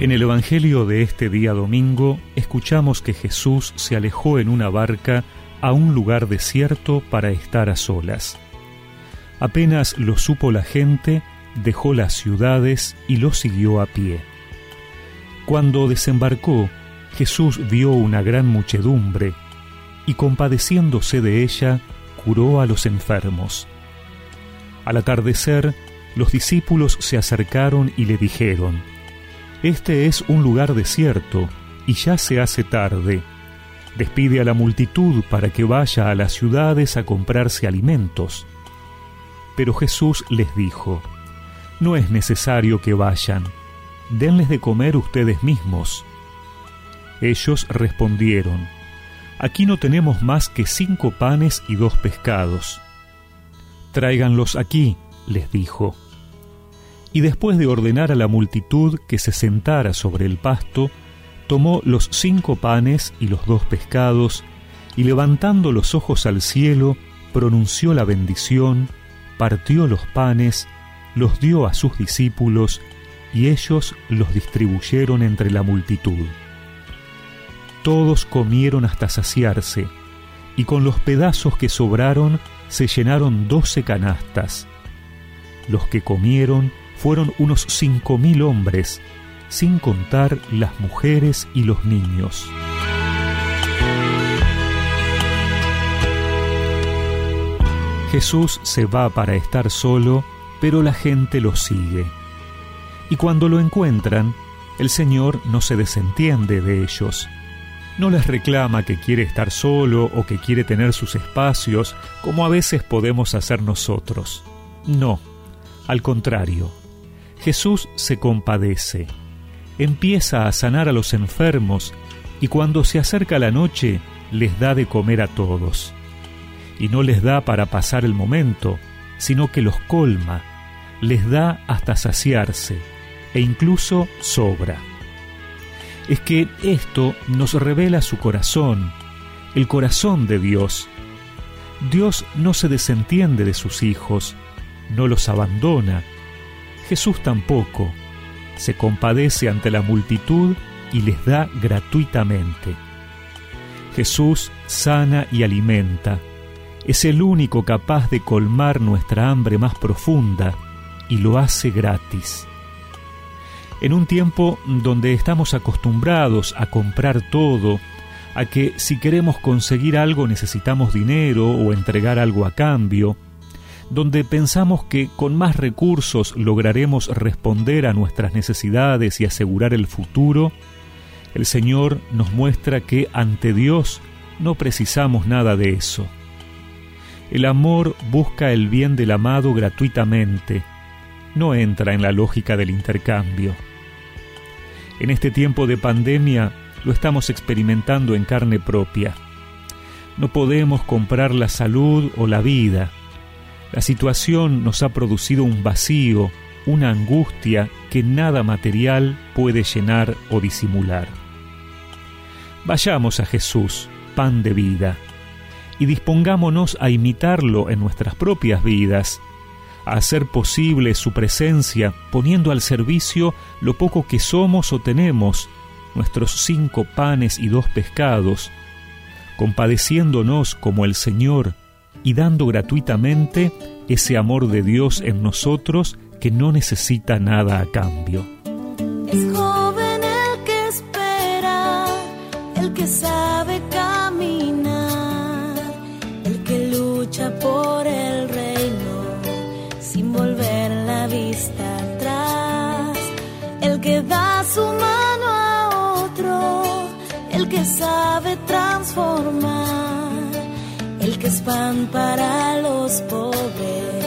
En el Evangelio de este día domingo escuchamos que Jesús se alejó en una barca a un lugar desierto para estar a solas. Apenas lo supo la gente, dejó las ciudades y lo siguió a pie. Cuando desembarcó, Jesús vio una gran muchedumbre y compadeciéndose de ella, curó a los enfermos. Al atardecer, los discípulos se acercaron y le dijeron, Este es un lugar desierto y ya se hace tarde. Despide a la multitud para que vaya a las ciudades a comprarse alimentos. Pero Jesús les dijo, No es necesario que vayan, denles de comer ustedes mismos. Ellos respondieron, Aquí no tenemos más que cinco panes y dos pescados. Tráiganlos aquí, les dijo. Y después de ordenar a la multitud que se sentara sobre el pasto, tomó los cinco panes y los dos pescados, y levantando los ojos al cielo, pronunció la bendición, partió los panes, los dio a sus discípulos, y ellos los distribuyeron entre la multitud. Todos comieron hasta saciarse, y con los pedazos que sobraron se llenaron doce canastas. Los que comieron fueron unos cinco mil hombres, sin contar las mujeres y los niños. Jesús se va para estar solo, pero la gente lo sigue. Y cuando lo encuentran, el Señor no se desentiende de ellos no les reclama que quiere estar solo o que quiere tener sus espacios, como a veces podemos hacer nosotros. No, al contrario, Jesús se compadece, empieza a sanar a los enfermos y cuando se acerca la noche les da de comer a todos. Y no les da para pasar el momento, sino que los colma, les da hasta saciarse e incluso sobra es que esto nos revela su corazón, el corazón de Dios. Dios no se desentiende de sus hijos, no los abandona. Jesús tampoco. Se compadece ante la multitud y les da gratuitamente. Jesús sana y alimenta. Es el único capaz de colmar nuestra hambre más profunda y lo hace gratis en un tiempo donde estamos acostumbrados a comprar todo, a que si queremos conseguir algo necesitamos dinero o entregar algo a cambio, donde pensamos que con más recursos lograremos responder a nuestras necesidades y asegurar el futuro, el Señor nos muestra que ante Dios no precisamos nada de eso. El amor busca el bien del amado gratuitamente, no entra en la lógica del intercambio. En este tiempo de pandemia lo estamos experimentando en carne propia. No podemos comprar la salud o la vida. La situación nos ha producido un vacío, una angustia que nada material puede llenar o disimular. Vayamos a Jesús, pan de vida, y dispongámonos a imitarlo en nuestras propias vidas, a hacer posible su presencia poniendo al servicio lo poco que somos o tenemos, nuestros cinco panes y dos pescados, compadeciéndonos como el Señor y dando gratuitamente ese amor de Dios en nosotros que no necesita nada a cambio. Es joven el que espera, el que sabe caminar, el que lucha por el sin volver la vista atrás. El que da su mano a otro, el que sabe transformar, pan para los pobres,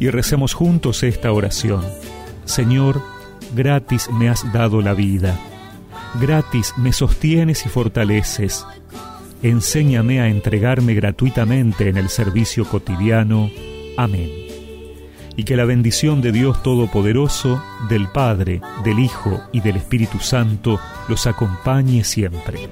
y recemos juntos esta oración. Señor, gratis me has dado la vida, gratis me sostienes y fortaleces. Enséñame a entregarme gratuitamente en el servicio cotidiano. Amén. Y que la bendición de Dios Todopoderoso, del Padre, del Hijo y del Espíritu Santo los acompañe siempre.